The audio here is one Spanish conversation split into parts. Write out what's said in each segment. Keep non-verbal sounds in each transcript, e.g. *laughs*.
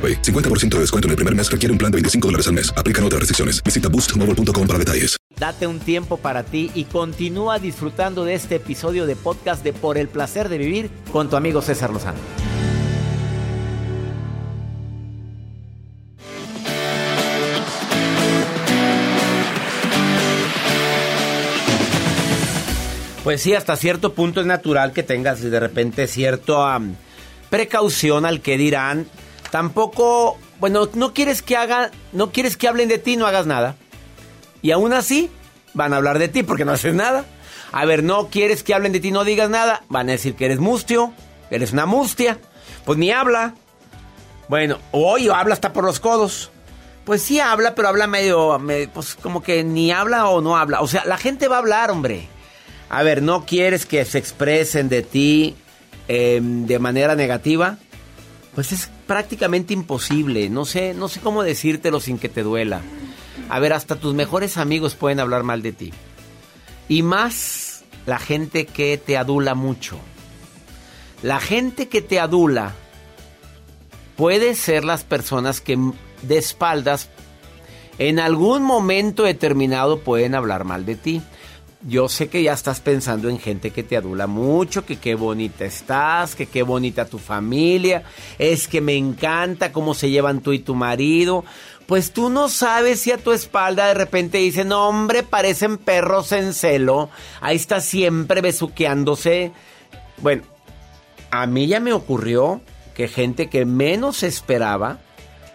AroPay. 50% de descuento en el primer mes requiere un plan de 25 dólares al mes. Aplican otras restricciones. Visita boostmobile.com para detalles. Date un tiempo para ti y continúa disfrutando de este episodio de podcast de Por el placer de vivir con tu amigo César Lozano. Pues sí, hasta cierto punto es natural que tengas de repente cierta precaución al que dirán. Tampoco, bueno, no quieres que haga, no quieres que hablen de ti, no hagas nada. Y aún así van a hablar de ti porque no haces nada. A ver, no quieres que hablen de ti, no digas nada. Van a decir que eres mustio, eres una mustia. Pues ni habla. Bueno, hoy habla hasta por los codos. Pues sí habla, pero habla medio, pues como que ni habla o no habla. O sea, la gente va a hablar, hombre. A ver, ¿no quieres que se expresen de ti em, de manera negativa? Pues es prácticamente imposible. No sé, no sé cómo decírtelo sin que te duela. A ver, hasta tus mejores amigos pueden hablar mal de ti. Y más la gente que te adula mucho. La gente que te adula puede ser las personas que de espaldas en algún momento determinado pueden hablar mal de ti. Yo sé que ya estás pensando en gente que te adula mucho, que qué bonita estás, que qué bonita tu familia, es que me encanta cómo se llevan tú y tu marido. Pues tú no sabes si a tu espalda de repente dicen, hombre, parecen perros en celo, ahí está siempre besuqueándose. Bueno, a mí ya me ocurrió que gente que menos esperaba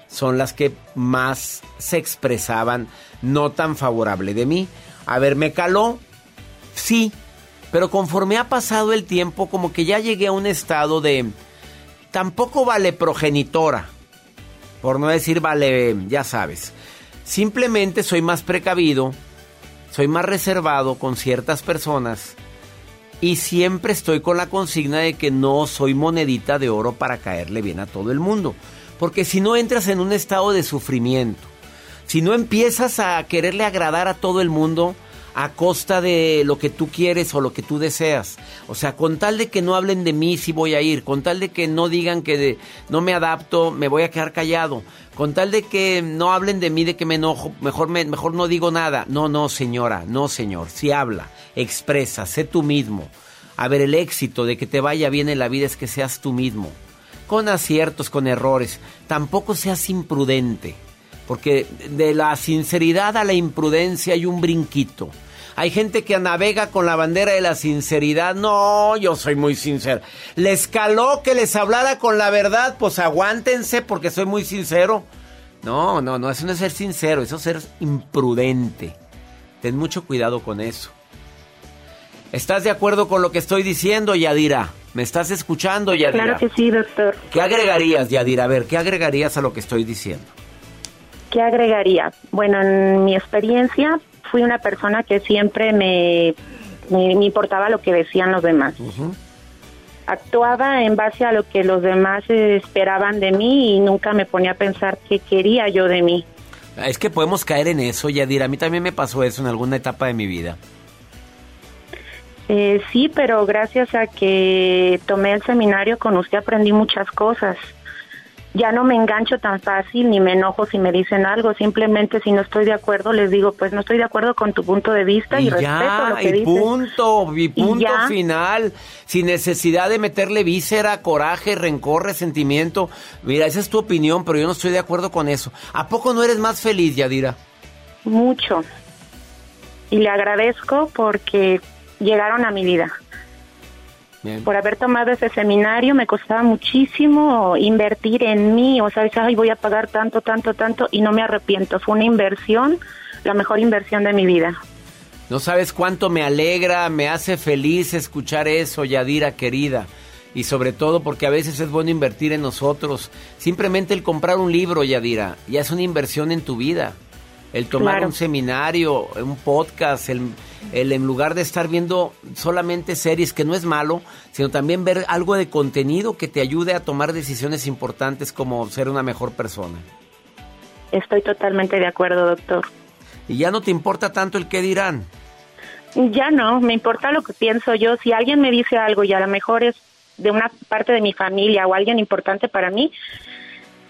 son las que más se expresaban no tan favorable de mí. A ver, me caló, Sí, pero conforme ha pasado el tiempo, como que ya llegué a un estado de... Tampoco vale progenitora, por no decir vale, ya sabes. Simplemente soy más precavido, soy más reservado con ciertas personas y siempre estoy con la consigna de que no soy monedita de oro para caerle bien a todo el mundo. Porque si no entras en un estado de sufrimiento, si no empiezas a quererle agradar a todo el mundo, a costa de lo que tú quieres o lo que tú deseas. O sea, con tal de que no hablen de mí si voy a ir, con tal de que no digan que no me adapto, me voy a quedar callado, con tal de que no hablen de mí de que me enojo, mejor, mejor no digo nada. No, no, señora, no, señor. Si habla, expresa, sé tú mismo. A ver, el éxito de que te vaya bien en la vida es que seas tú mismo. Con aciertos, con errores. Tampoco seas imprudente. Porque de la sinceridad a la imprudencia hay un brinquito. Hay gente que navega con la bandera de la sinceridad. No, yo soy muy sincero. Les caló que les hablara con la verdad. Pues aguántense porque soy muy sincero. No, no, no, eso no es ser sincero, eso es ser imprudente. Ten mucho cuidado con eso. ¿Estás de acuerdo con lo que estoy diciendo, Yadira? ¿Me estás escuchando, Yadira? Claro que sí, doctor. ¿Qué agregarías, Yadira? A ver, ¿qué agregarías a lo que estoy diciendo? ¿Qué agregaría? Bueno, en mi experiencia, fui una persona que siempre me, me, importaba lo que decían los demás. Actuaba en base a lo que los demás esperaban de mí y nunca me ponía a pensar qué quería yo de mí. Es que podemos caer en eso, Yadira. A mí también me pasó eso en alguna etapa de mi vida. Eh, sí, pero gracias a que tomé el seminario con usted aprendí muchas cosas ya no me engancho tan fácil ni me enojo si me dicen algo. Simplemente si no estoy de acuerdo les digo, pues no estoy de acuerdo con tu punto de vista y, respeto lo que y punto, y punto final, sin necesidad de meterle víscera, coraje, rencor, resentimiento. Mira, esa es tu opinión, pero yo no estoy de acuerdo con eso. ¿A poco no eres más feliz, Yadira? mucho. Y le agradezco porque llegaron a mi vida. Por haber tomado ese seminario me costaba muchísimo invertir en mí, o sea, ay, voy a pagar tanto, tanto, tanto y no me arrepiento. Fue una inversión, la mejor inversión de mi vida. No sabes cuánto me alegra, me hace feliz escuchar eso, Yadira querida. Y sobre todo porque a veces es bueno invertir en nosotros. Simplemente el comprar un libro, Yadira, ya es una inversión en tu vida. El tomar un seminario, un podcast, el, el, en lugar de estar viendo solamente series, que no es malo, sino también ver algo de contenido que te ayude a tomar decisiones importantes como ser una mejor persona. Estoy totalmente de acuerdo, doctor. ¿Y ya no te importa tanto el qué dirán? Ya no, me importa lo que pienso yo. Si alguien me dice algo y a lo mejor es de una parte de mi familia o alguien importante para mí,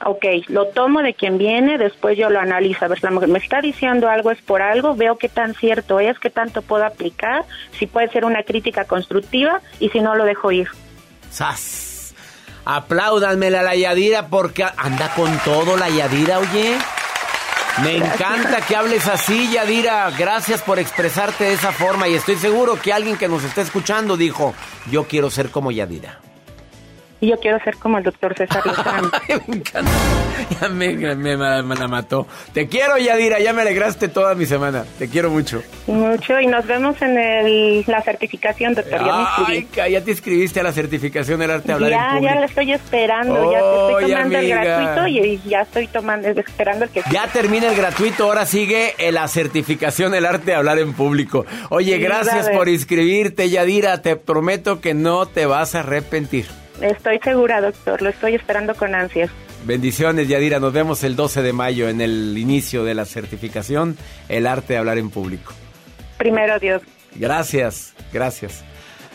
ok, lo tomo de quien viene, después yo lo analizo. A ver, la mujer me está diciendo algo es por algo, veo qué tan cierto es, qué tanto puedo aplicar, si puede ser una crítica constructiva y si no lo dejo ir. ¡Sas! Apláudanme la Yadira porque anda con todo la Yadira, oye. Me encanta que hables así, Yadira. Gracias por expresarte de esa forma y estoy seguro que alguien que nos está escuchando dijo, yo quiero ser como Yadira. Y yo quiero ser como el doctor César *laughs* Lozano. me encanta. Ya me, me, la mató. Te quiero, Yadira. Ya me alegraste toda mi semana. Te quiero mucho. Mucho. Y nos vemos en el, la certificación, doctor. Ay, ya te inscribiste a la certificación del arte de hablar ya, en Ya, la estoy esperando. ya estoy tomando el gratuito y ya estoy tomando, esperando el que... Ya termina el gratuito. Ahora sigue la certificación del arte de hablar en público. Oye, gracias por inscribirte, Yadira. Te prometo que no te vas a arrepentir. Estoy segura, doctor. Lo estoy esperando con ansias. Bendiciones, Yadira. Nos vemos el 12 de mayo en el inicio de la certificación El arte de hablar en público. Primero Dios. Gracias, gracias.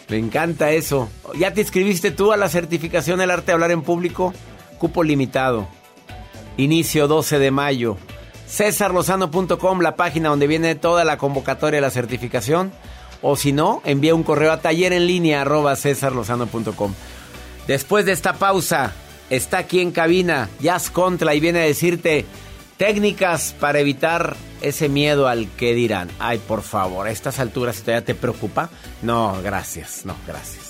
Me encanta eso. ¿Ya te inscribiste tú a la certificación El arte de hablar en público? Cupo limitado. Inicio 12 de mayo. Cesarlozano.com, la página donde viene toda la convocatoria de la certificación. O si no, envía un correo a taller en línea arroba cesarlozano.com. Después de esta pausa, está aquí en cabina Jazz Contra y viene a decirte técnicas para evitar ese miedo al que dirán. Ay, por favor, a estas alturas todavía te preocupa. No, gracias, no, gracias.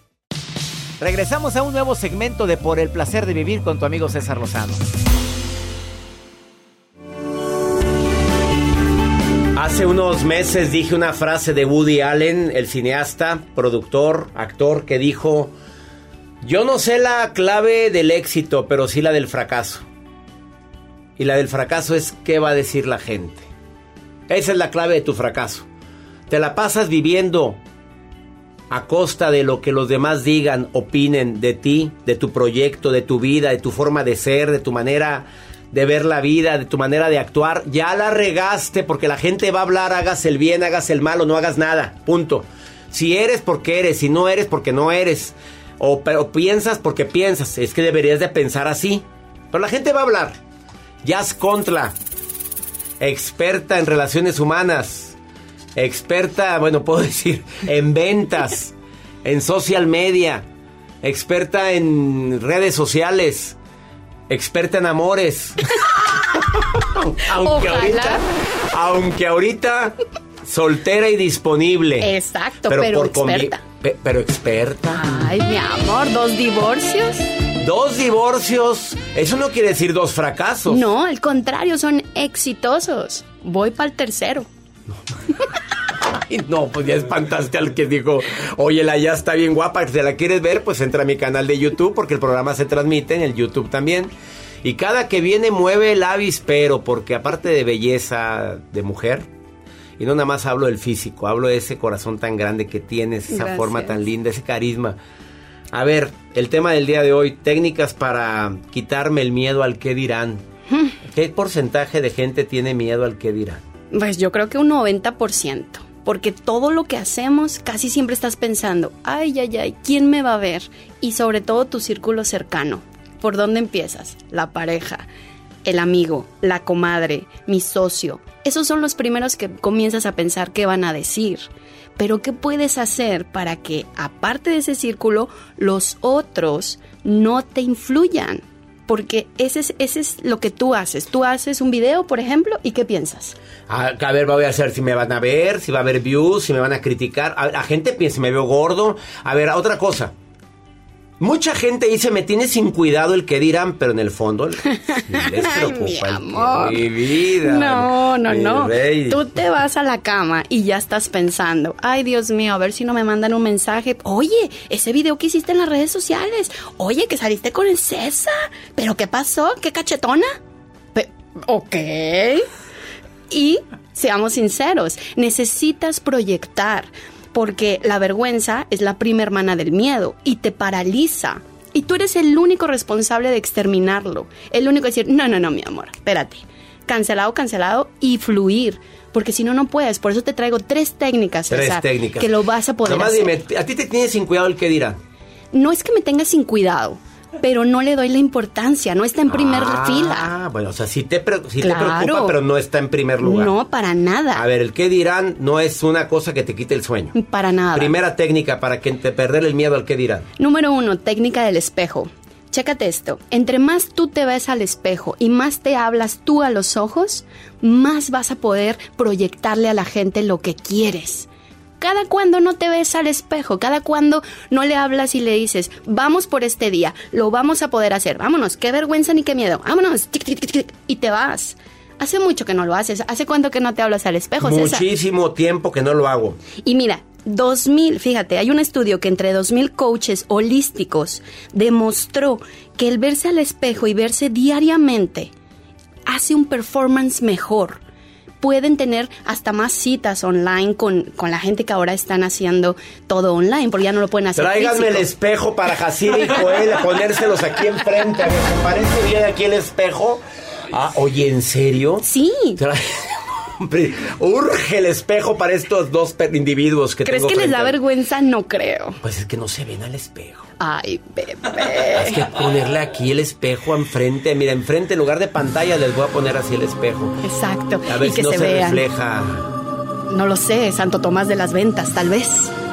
Regresamos a un nuevo segmento de Por el placer de vivir con tu amigo César Lozano. Hace unos meses dije una frase de Woody Allen, el cineasta, productor, actor, que dijo, yo no sé la clave del éxito, pero sí la del fracaso. Y la del fracaso es qué va a decir la gente. Esa es la clave de tu fracaso. Te la pasas viviendo a costa de lo que los demás digan, opinen de ti, de tu proyecto, de tu vida, de tu forma de ser, de tu manera de ver la vida, de tu manera de actuar, ya la regaste porque la gente va a hablar, hagas el bien, hagas el mal o no hagas nada, punto. Si eres porque eres, si no eres porque no eres, o, pero piensas porque piensas, es que deberías de pensar así. Pero la gente va a hablar. Jazz Contra, experta en relaciones humanas experta, bueno, puedo *laughs* decir, en ventas, en social media, experta en redes sociales, experta en amores. *laughs* aunque ahorita, aunque ahorita soltera y disponible. Exacto, pero, experta. pero experta. Ay, mi amor, dos divorcios. Dos divorcios, eso no quiere decir dos fracasos. No, al contrario, son exitosos. Voy para el tercero. *laughs* Ay, no, pues ya espantaste al que dijo, oye, la ya está bien guapa, si la quieres ver, pues entra a mi canal de YouTube, porque el programa se transmite en el YouTube también. Y cada que viene mueve el avispero, porque aparte de belleza de mujer, y no nada más hablo del físico, hablo de ese corazón tan grande que tienes, esa Gracias. forma tan linda, ese carisma. A ver, el tema del día de hoy, técnicas para quitarme el miedo al que dirán. Hmm. ¿Qué porcentaje de gente tiene miedo al que dirán? Pues yo creo que un 90%. Porque todo lo que hacemos casi siempre estás pensando, ay, ay, ay, ¿quién me va a ver? Y sobre todo tu círculo cercano. ¿Por dónde empiezas? La pareja, el amigo, la comadre, mi socio. Esos son los primeros que comienzas a pensar qué van a decir. Pero ¿qué puedes hacer para que, aparte de ese círculo, los otros no te influyan? Porque ese es, ese es lo que tú haces. Tú haces un video, por ejemplo, ¿y qué piensas? A, a ver, voy a hacer si me van a ver, si va a haber views, si me van a criticar. A, la gente piensa, me veo gordo. A ver, otra cosa. Mucha gente dice, me tiene sin cuidado el que dirán, pero en el fondo *laughs* les Ay, preocupa mi el que- amor. mi vida. No, no, mi no. rey. Tú te vas a la cama y ya estás pensando, ay Dios mío, a ver si no me mandan un mensaje. Oye, ese video que hiciste en las redes sociales. Oye, que saliste con el César. ¿Pero qué pasó? ¿Qué cachetona? Pe- ok. Y seamos sinceros, necesitas proyectar, porque la vergüenza es la prima hermana del miedo y te paraliza. Y tú eres el único responsable de exterminarlo. El único de decir, no, no, no, mi amor, espérate. Cancelado, cancelado y fluir. Porque si no, no puedes. Por eso te traigo tres técnicas, Tres César, técnicas. que lo vas a poder Nomás hacer. dime, ¿a ti te tiene sin cuidado el que dirán? No es que me tengas sin cuidado, pero no le doy la importancia. No está en primer ah, fila. bueno, o sea, sí te, sí te Claro. preocupa, pero no está en primer lugar. No, para nada. A ver, el que dirán no es una cosa que te quite el sueño. Para nada. Primera técnica para que te perder el miedo al que dirán. Número uno, técnica del espejo. Chécate esto. Entre más tú te ves al espejo y más te hablas tú a los ojos, más vas a poder proyectarle a la gente lo que quieres. Cada cuando no te ves al espejo, cada cuando no le hablas y le dices, vamos por este día, lo vamos a poder hacer, vámonos, qué vergüenza ni qué miedo, vámonos, tic, tic, tic, tic, y te vas. Hace mucho que no lo haces, ¿hace cuánto que no te hablas al espejo, César? Muchísimo tiempo que no lo hago. Y mira, 2000, fíjate, hay un estudio que entre 2000 coaches holísticos demostró que el verse al espejo y verse diariamente hace un performance mejor. Pueden tener hasta más citas online con, con la gente que ahora están haciendo todo online, porque ya no lo pueden hacer. Tráiganme el espejo para *laughs* Jacira y Joel, a ponérselos aquí enfrente. A ver, ¿te parece bien aquí el espejo? Ah, oye, ¿en serio? Sí. Hombre, urge el espejo para estos dos individuos que ¿Crees tengo que les da a vergüenza? No creo. Pues es que no se ven al espejo. Ay, bebé. Es que ponerle aquí el espejo enfrente. Mira, enfrente en lugar de pantalla les voy a poner así el espejo. Exacto. A ver y si que no se, refleja. No lo sé, Santo Tomás de las Ventas, tal vez.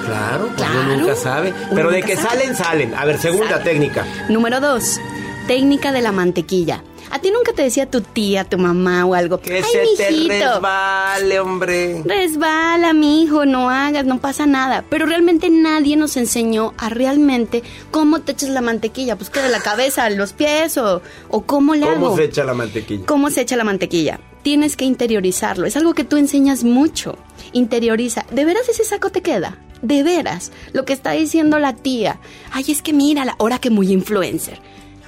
Claro, pues uno Claro. nunca sabe. Uno Pero de que sabe. salen, salen. A ver, segunda Sale. técnica. Número dos, técnica de la mantequilla. ¿A ti nunca te decía tu tía, tu mamá o algo? Que Ay, se te mijito, resbale, hombre. Resbala, mi hijo, no hagas, no pasa nada. Pero realmente nadie nos enseñó a realmente cómo te echas la mantequilla. Pues que de la cabeza, los pies o, o cómo le ¿Cómo hago. se echa la mantequilla? ¿Cómo se echa la mantequilla? Tienes que interiorizarlo. Es algo que tú enseñas mucho. Interioriza. ¿De veras ese saco te queda? De veras. Lo que está diciendo la tía. Ay, es que mira, ahora que muy influencer.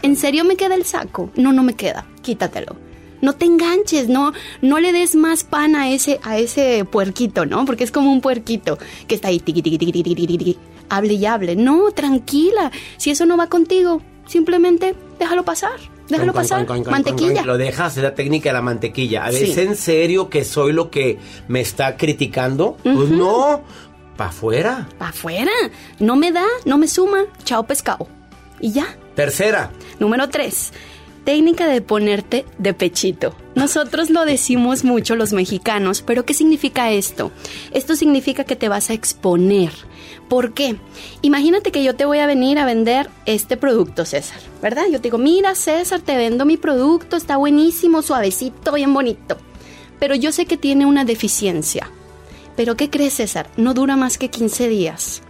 ¿En serio me queda el saco? No, no me queda. Quítatelo. No te enganches, no, no le des más pan a ese, a ese puerquito, ¿no? Porque es como un puerquito que está ahí, tiqui, tiqui, tiqui, tiqui, tiqui, hable y hable. No, tranquila. Si eso no va contigo, simplemente déjalo pasar. Déjalo Con, pasar. con, con, con, Mantequilla. Lo dejas, es la técnica de la mantequilla. A ver, Sí. ¿es en serio que soy lo que me está criticando? Pues no, pa' afuera. Pa' afuera. No me da, no me suma. Chao pescado. Y ya. Tercera, Número 3. Técnica de ponerte de pechito. Nosotros lo decimos mucho los mexicanos, pero ¿qué significa esto? Esto significa que te vas a exponer. ¿Por qué? Imagínate que yo te voy a venir a vender este producto, César, ¿verdad? Yo te digo, mira, César, te vendo mi producto, está buenísimo, suavecito, bien bonito. Pero yo sé que tiene una deficiencia. ¿Pero qué crees, César? No dura más que 15 días.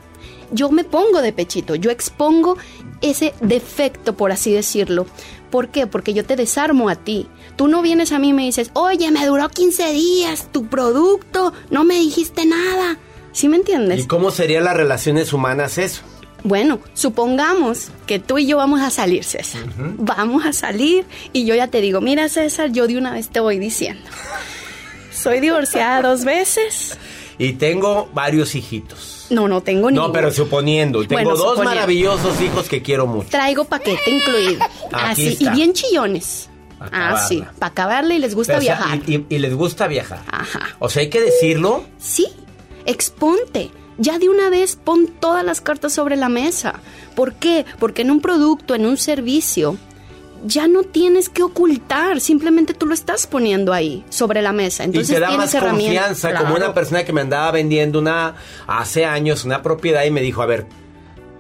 Yo me pongo de pechito, yo expongo ese defecto, por así decirlo. ¿Por qué? Porque yo te desarmo a ti. Tú no vienes a mí y me dices, oye, me duró 15 días tu producto, no me dijiste nada. ¿Sí me entiendes? ¿Y cómo serían las relaciones humanas eso? Bueno, supongamos que tú y yo vamos a salir, César. Vamos a salir y yo ya te digo, mira César, yo de una vez te voy diciendo. Soy divorciada dos veces. Y tengo varios hijitos. No, no tengo ni. No, pero suponiendo. Tengo Bueno, dos suponiendo. maravillosos hijos que quiero mucho. Traigo paquete incluido. *laughs* Aquí Así, está. y bien chillones. Pa' Ah, sí, acabarla. para acabarle y les gusta Pero, o sea, viajar. y, y- y les gusta viajar. Ajá. O sea, hay que decirlo. Sí, exponte. Ya de una vez pon todas las cartas sobre la mesa. ¿Por qué? Porque en un producto, en un servicio, ya no tienes que ocultar, simplemente tú lo estás poniendo ahí, sobre la mesa. Entonces y te da tienes más confianza, como una persona que me andaba vendiendo una hace años una propiedad y me dijo, a ver,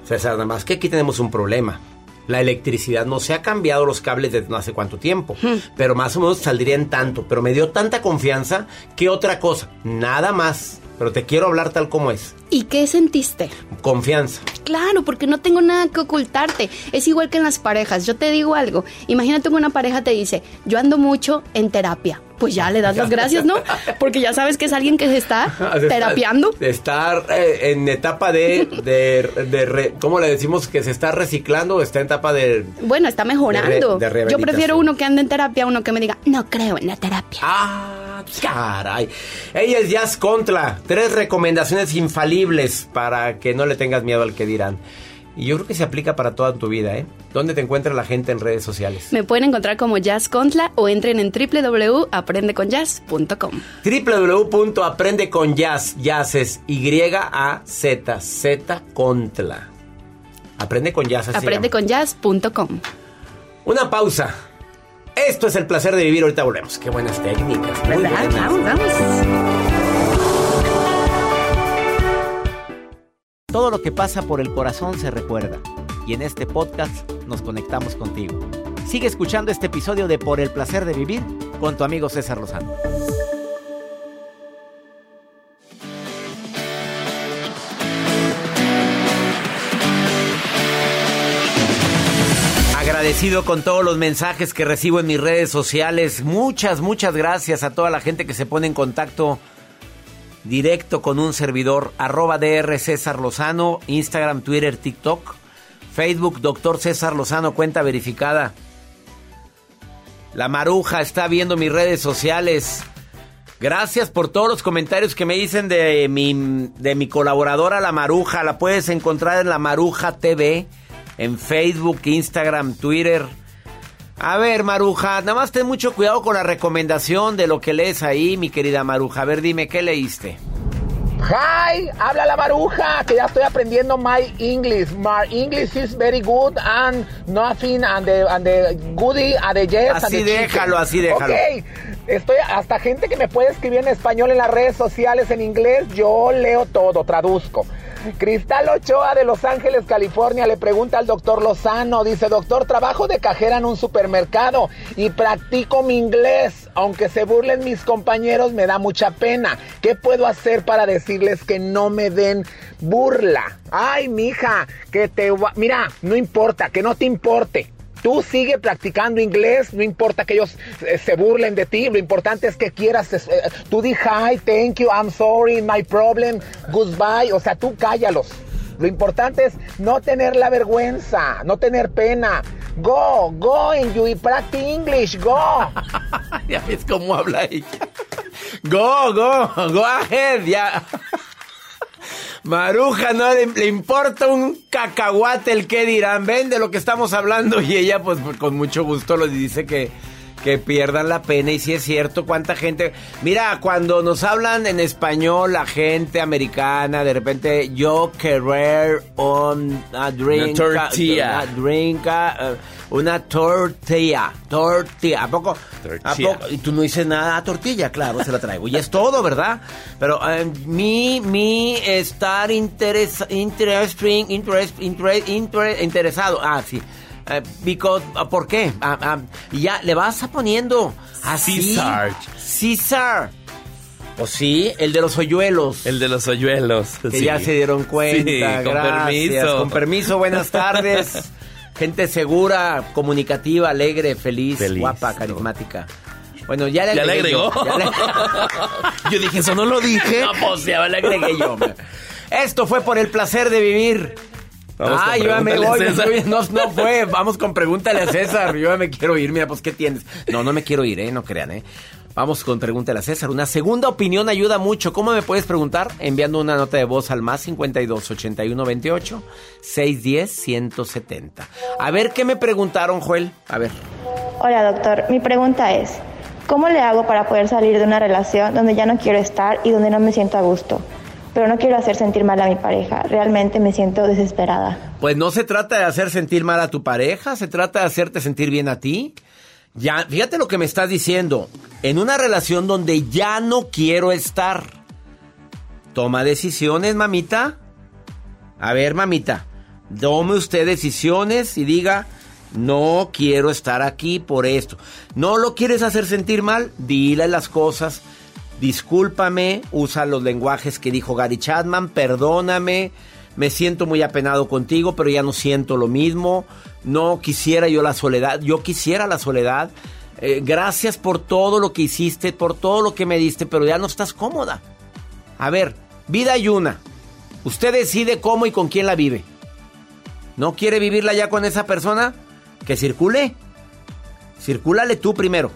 César, nada más que aquí tenemos un problema. La electricidad no se ha cambiado los cables desde no hace cuánto tiempo, pero más o menos saldría en tanto. Pero me dio tanta confianza que otra cosa, nada más. Pero te quiero hablar tal como es. ¿Y qué sentiste? Confianza. Claro, porque no tengo nada que ocultarte. Es igual que en las parejas. Yo te digo algo. Imagínate que una pareja te dice, yo ando mucho en terapia. Pues ya le das las gracias, ¿no? *laughs* Porque ya sabes que es alguien que se está *laughs* terapiando. estar- De estar eh, en etapa de, de, de re- ¿cómo le decimos? Que se está reciclando o está en etapa de... Bueno, está mejorando. De re- Yo prefiero uno que ande en terapia a uno que me diga, no creo en la terapia. Ah, caray. Ella es Jazz Contra. Tres recomendaciones infalibles para que no le tengas miedo al que dirán. Y yo creo que se aplica para toda tu vida, ¿eh? ¿Dónde te encuentra la gente en redes sociales? Me pueden encontrar como Jazz Contla o entren en www.aprendeconyazz.com. www.aprendeconyazz, jazz es Y-A-Z, Z Contla. Aprende con jazz. así se llama. Aprendeconyazz.com. Una pausa. Esto es el placer de vivir. Ahorita volvemos. Qué buenas técnicas. muy ¿Verdad? buenas. Vamos, vamos. Todo lo que pasa por el corazón se recuerda. Y en este podcast nos conectamos contigo. Sigue escuchando este episodio de Por el placer de vivir con tu amigo César Lozano. Agradecido con todos los mensajes que recibo en mis redes sociales. Muchas, muchas gracias a toda la gente que se pone en contacto directo con un servidor. Arroba DR César Lozano, Instagram, Twitter, TikTok, Facebook, Doctor César Lozano, cuenta verificada. La Maruja está viendo mis redes sociales. Gracias por todos los comentarios que me dicen de mi, de mi colaboradora La Maruja. La puedes encontrar en La Maruja TV, en Facebook, Instagram, Twitter. A ver, Maruja, nada más ten mucho cuidado con la recomendación de lo que lees ahí, mi querida Maruja. A ver, dime, ¿qué leíste? Hi, habla la maruja, que ya estoy aprendiendo my English. My English is very good and nothing and the, and the goodie and the yes and Así the chicken. déjalo, así déjalo. Ok, estoy hasta gente que me puede escribir en español en las redes sociales, en inglés, yo leo todo, traduzco. Cristal Ochoa de Los Ángeles, California, le pregunta al doctor Lozano, dice, doctor, trabajo de cajera en un supermercado y practico mi inglés, aunque se burlen mis compañeros, me da mucha pena. ¿Qué puedo hacer para decirles que no me den burla? Ay, mija, que te... Mira, no importa, que no te importe. Tú sigue practicando inglés, no importa que ellos eh, se burlen de ti, lo importante es que quieras, eh, tú di hi, thank you, I'm sorry, my problem, goodbye, o sea, tú cállalos. Lo importante es no tener la vergüenza, no tener pena. Go, go and you practice English, go. *laughs* ya ves cómo habla ella. Go, go, go ahead, ya. Maruja, no le, importa un cacahuate el que dirán. Ven de lo que estamos hablando. *laughs* Y ella, pues, con mucho gusto lo dice que, que pierdan la pena. Y si es cierto, cuánta gente. Mira, cuando nos hablan en español, la gente americana, de repente, yo querer un a drink. Una tortilla. Una drink, uh, una tortilla. Tortilla. ¿A poco? ¿A Tortilla. poco? Y tú no dices nada, "Ah, tortilla, claro, se la traigo. Y es todo, ¿verdad? Pero eh, mi, mi estar interes, interest, interest, interest- interesado. Ah, sí. Eh, because, ah, ¿Por qué? Y ya le vas a poniendo así. Cesar. Cesar. Pues sí, el de los hoyuelos. El de los hoyuelos. Que sí. ya se dieron cuenta. Sí, con Gracias. permiso. Con permiso, buenas tardes. *laughs* Gente segura, comunicativa, alegre, feliz, Feliz, guapa, no. carismática. Bueno, ya le ¿Ya le yo. agregó? Ya le- *laughs* Yo dije, eso no lo dije. No, pues ya le agregué yo. Esto fue por el placer de vivir. Vamos Ay, yo ya me voy. me no, no fue. Vamos con pregúntale a César. Yo ya me quiero ir. Mira, pues, ¿qué tienes? No, no me quiero ir, ¿eh? No crean, ¿eh? Vamos con pregúntale a César. Una segunda opinión ayuda mucho. ¿Cómo me puedes preguntar? Enviando una nota de voz al más 52 81 28 610 170. A ver, ¿qué me preguntaron, Joel? A ver. Hola doctor, mi pregunta es, ¿cómo le hago para poder salir de una relación donde ya no quiero estar y donde no me siento a gusto? Pero no quiero hacer sentir mal a mi pareja, realmente me siento desesperada. Pues no se trata de hacer sentir mal a tu pareja, se trata de hacerte sentir bien a ti. Ya, fíjate lo que me estás diciendo. En una relación donde ya no quiero estar. Toma decisiones, mamita. A ver, mamita. Tome usted decisiones y diga, no quiero estar aquí por esto. ¿No lo quieres hacer sentir mal? Dile las cosas. Discúlpame, usa los lenguajes que dijo Gary Chapman, perdóname, me siento muy apenado contigo, pero ya no siento lo mismo. No quisiera yo la soledad, yo quisiera la soledad. Eh, gracias por todo lo que hiciste, por todo lo que me diste, pero ya no estás cómoda. A ver, vida hay una. Usted decide cómo y con quién la vive. ¿No quiere vivirla ya con esa persona? Que circule. Circúlale tú primero.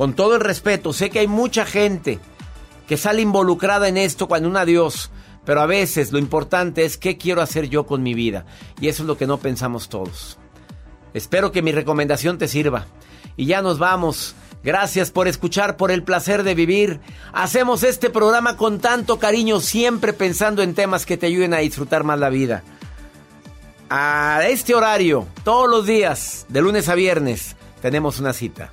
Con todo el respeto, sé que hay mucha gente que sale involucrada en esto cuando un adiós. Pero a veces lo importante es qué quiero hacer yo con mi vida. Y eso es lo que no pensamos todos. Espero que mi recomendación te sirva. Y ya nos vamos. Gracias por escuchar, por el placer de vivir. Hacemos este programa con tanto cariño, siempre pensando en temas que te ayuden a disfrutar más la vida. A este horario, todos los días, de lunes a viernes, tenemos una cita.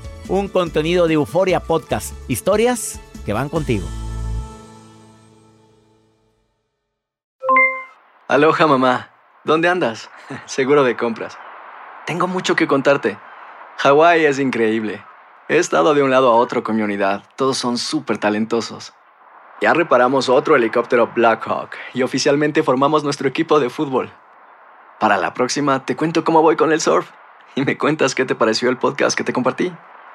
Un contenido de Euforia Podcast, historias que van contigo. Aloha mamá, ¿dónde andas? *laughs* Seguro de compras. Tengo mucho que contarte. Hawái es increíble. He estado de un lado a otro con mi unidad. Todos son súper talentosos. Ya reparamos otro helicóptero Blackhawk y oficialmente formamos nuestro equipo de fútbol. Para la próxima te cuento cómo voy con el surf y me cuentas qué te pareció el podcast que te compartí,